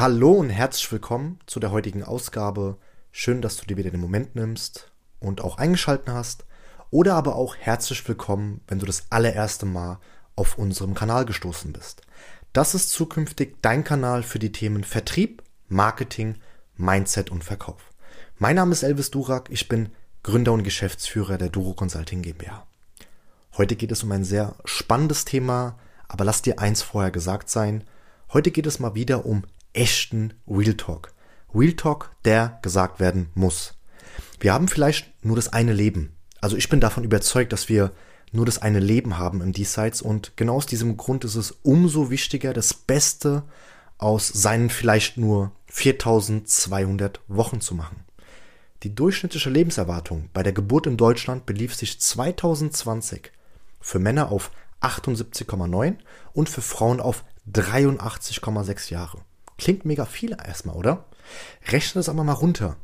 Hallo und herzlich willkommen zu der heutigen Ausgabe. Schön, dass du dir wieder den Moment nimmst und auch eingeschalten hast. Oder aber auch herzlich willkommen, wenn du das allererste Mal auf unserem Kanal gestoßen bist. Das ist zukünftig dein Kanal für die Themen Vertrieb, Marketing, Mindset und Verkauf. Mein Name ist Elvis Durak, ich bin Gründer und Geschäftsführer der Duro Consulting GmbH. Heute geht es um ein sehr spannendes Thema, aber lass dir eins vorher gesagt sein. Heute geht es mal wieder um echten Real Talk. Real Talk, der gesagt werden muss. Wir haben vielleicht nur das eine Leben. Also ich bin davon überzeugt, dass wir nur das eine Leben haben im Diesseits und genau aus diesem Grund ist es umso wichtiger, das Beste aus seinen vielleicht nur 4200 Wochen zu machen. Die durchschnittliche Lebenserwartung bei der Geburt in Deutschland belief sich 2020 für Männer auf 78,9 und für Frauen auf 83,6 Jahre. Klingt mega viel erstmal, oder? Rechne das aber mal runter.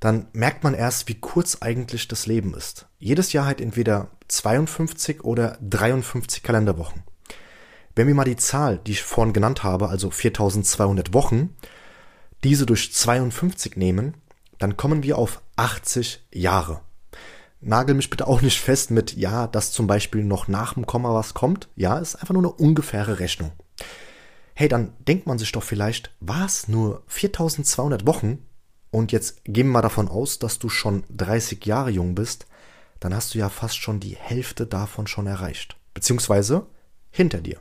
Dann merkt man erst, wie kurz eigentlich das Leben ist. Jedes Jahr hat entweder 52 oder 53 Kalenderwochen. Wenn wir mal die Zahl, die ich vorhin genannt habe, also 4200 Wochen, diese durch 52 nehmen, dann kommen wir auf 80 Jahre. Nagel mich bitte auch nicht fest mit, ja, dass zum Beispiel noch nach dem Komma was kommt. Ja, ist einfach nur eine ungefähre Rechnung. Hey, dann denkt man sich doch vielleicht, was, nur 4200 Wochen? Und jetzt gehen wir mal davon aus, dass du schon 30 Jahre jung bist, dann hast du ja fast schon die Hälfte davon schon erreicht. Beziehungsweise hinter dir.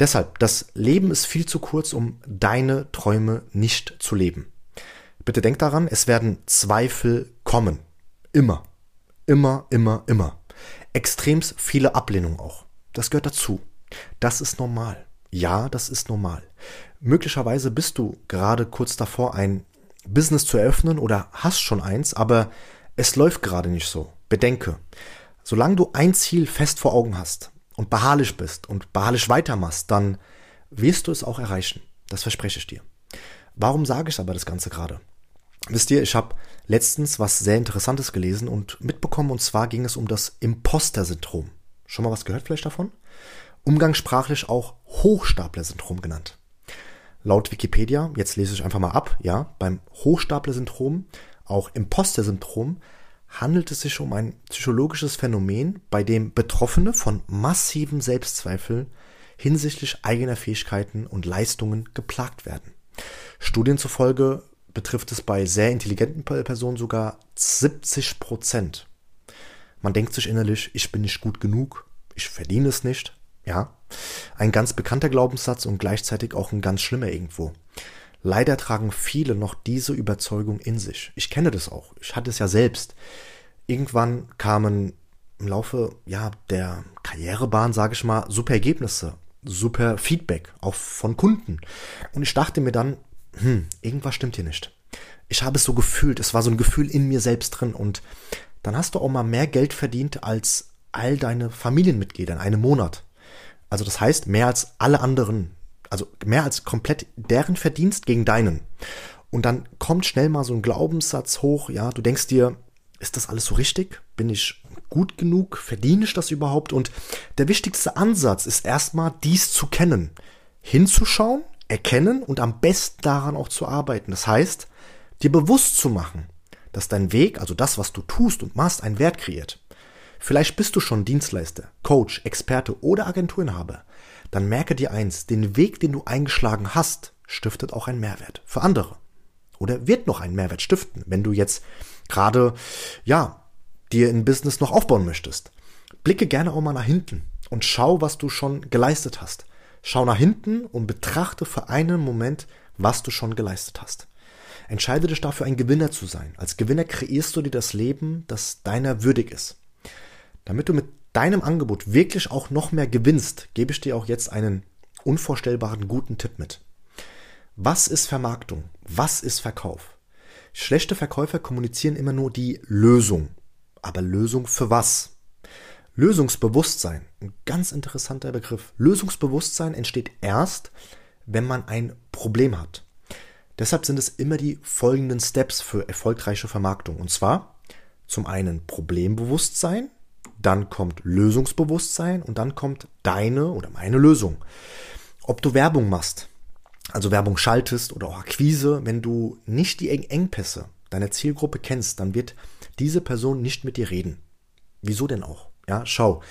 Deshalb, das Leben ist viel zu kurz, um deine Träume nicht zu leben. Bitte denk daran, es werden Zweifel kommen. Immer. Immer, immer, immer. Extremst viele Ablehnungen auch. Das gehört dazu. Das ist normal. Ja, das ist normal. Möglicherweise bist du gerade kurz davor, ein Business zu eröffnen oder hast schon eins, aber es läuft gerade nicht so. Bedenke, solange du ein Ziel fest vor Augen hast und beharrlich bist und beharrlich weitermachst, dann wirst du es auch erreichen. Das verspreche ich dir. Warum sage ich aber das Ganze gerade? Wisst ihr, ich habe letztens was sehr Interessantes gelesen und mitbekommen, und zwar ging es um das Imposter-Syndrom. Schon mal was gehört vielleicht davon? Umgangssprachlich auch Hochstapler-Syndrom genannt. Laut Wikipedia, jetzt lese ich einfach mal ab, ja, beim Hochstapler-Syndrom, auch Imposter-Syndrom, handelt es sich um ein psychologisches Phänomen, bei dem Betroffene von massiven Selbstzweifeln hinsichtlich eigener Fähigkeiten und Leistungen geplagt werden. Studien zufolge betrifft es bei sehr intelligenten Personen sogar 70 Prozent. Man denkt sich innerlich, ich bin nicht gut genug, ich verdiene es nicht. Ja, ein ganz bekannter Glaubenssatz und gleichzeitig auch ein ganz schlimmer irgendwo. Leider tragen viele noch diese Überzeugung in sich. Ich kenne das auch. Ich hatte es ja selbst. Irgendwann kamen im Laufe ja der Karrierebahn, sage ich mal, super Ergebnisse, super Feedback auch von Kunden. Und ich dachte mir dann, hm, irgendwas stimmt hier nicht. Ich habe es so gefühlt, es war so ein Gefühl in mir selbst drin und dann hast du auch mal mehr Geld verdient als all deine Familienmitglieder in einem Monat. Also das heißt mehr als alle anderen, also mehr als komplett deren Verdienst gegen deinen. Und dann kommt schnell mal so ein Glaubenssatz hoch, ja, du denkst dir, ist das alles so richtig? Bin ich gut genug? Verdiene ich das überhaupt? Und der wichtigste Ansatz ist erstmal dies zu kennen, hinzuschauen, erkennen und am besten daran auch zu arbeiten. Das heißt, dir bewusst zu machen, dass dein Weg, also das, was du tust und machst, einen Wert kreiert. Vielleicht bist du schon Dienstleister, Coach, Experte oder Agenturinhaber. Dann merke dir eins, den Weg, den du eingeschlagen hast, stiftet auch einen Mehrwert für andere. Oder wird noch einen Mehrwert stiften, wenn du jetzt gerade, ja, dir ein Business noch aufbauen möchtest. Blicke gerne auch mal nach hinten und schau, was du schon geleistet hast. Schau nach hinten und betrachte für einen Moment, was du schon geleistet hast. Entscheide dich dafür, ein Gewinner zu sein. Als Gewinner kreierst du dir das Leben, das deiner würdig ist. Damit du mit deinem Angebot wirklich auch noch mehr gewinnst, gebe ich dir auch jetzt einen unvorstellbaren guten Tipp mit. Was ist Vermarktung? Was ist Verkauf? Schlechte Verkäufer kommunizieren immer nur die Lösung. Aber Lösung für was? Lösungsbewusstsein, ein ganz interessanter Begriff. Lösungsbewusstsein entsteht erst, wenn man ein Problem hat. Deshalb sind es immer die folgenden Steps für erfolgreiche Vermarktung. Und zwar zum einen Problembewusstsein, dann kommt Lösungsbewusstsein und dann kommt deine oder meine Lösung. Ob du Werbung machst, also Werbung schaltest oder auch Akquise, wenn du nicht die Engpässe deiner Zielgruppe kennst, dann wird diese Person nicht mit dir reden. Wieso denn auch? Ja, schau,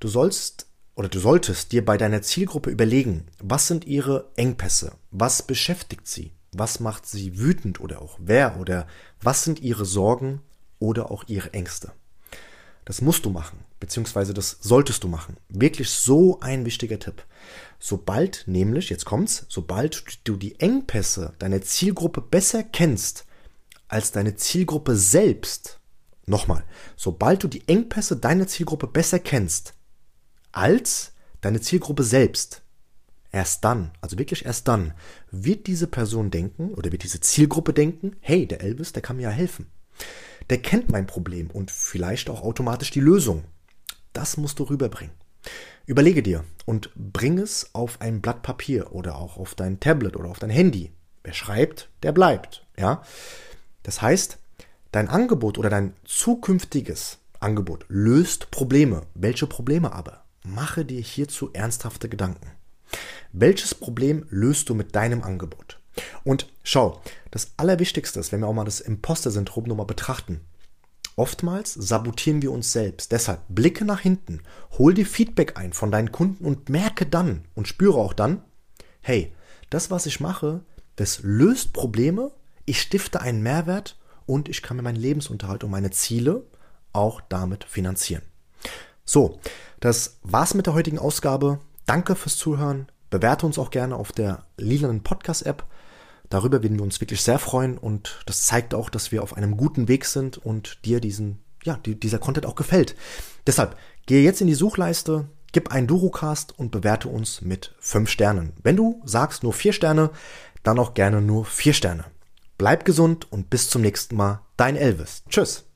du sollst oder du solltest dir bei deiner Zielgruppe überlegen, was sind ihre Engpässe? Was beschäftigt sie? Was macht sie wütend oder auch wer oder was sind ihre Sorgen oder auch ihre Ängste? Das musst du machen, beziehungsweise das solltest du machen. Wirklich so ein wichtiger Tipp. Sobald nämlich, jetzt kommt's, sobald du die Engpässe deiner Zielgruppe besser kennst als deine Zielgruppe selbst, nochmal, sobald du die Engpässe deiner Zielgruppe besser kennst als deine Zielgruppe selbst, erst dann, also wirklich erst dann, wird diese Person denken oder wird diese Zielgruppe denken, hey, der Elvis, der kann mir ja helfen der kennt mein Problem und vielleicht auch automatisch die Lösung. Das musst du rüberbringen. Überlege dir und bring es auf ein Blatt Papier oder auch auf dein Tablet oder auf dein Handy. Wer schreibt, der bleibt. Ja? Das heißt, dein Angebot oder dein zukünftiges Angebot löst Probleme. Welche Probleme aber? Mache dir hierzu ernsthafte Gedanken. Welches Problem löst du mit deinem Angebot? Und schau, das Allerwichtigste ist, wenn wir auch mal das Imposter-Syndrom nochmal betrachten. Oftmals sabotieren wir uns selbst. Deshalb blicke nach hinten, hol dir Feedback ein von deinen Kunden und merke dann und spüre auch dann, hey, das, was ich mache, das löst Probleme, ich stifte einen Mehrwert und ich kann mir meinen Lebensunterhalt und meine Ziele auch damit finanzieren. So, das war's mit der heutigen Ausgabe. Danke fürs Zuhören. Bewerte uns auch gerne auf der lilanen Podcast-App. Darüber würden wir uns wirklich sehr freuen und das zeigt auch, dass wir auf einem guten Weg sind und dir diesen, ja, die, dieser Content auch gefällt. Deshalb gehe jetzt in die Suchleiste, gib ein Durocast und bewerte uns mit fünf Sternen. Wenn du sagst nur vier Sterne, dann auch gerne nur vier Sterne. Bleib gesund und bis zum nächsten Mal. Dein Elvis. Tschüss.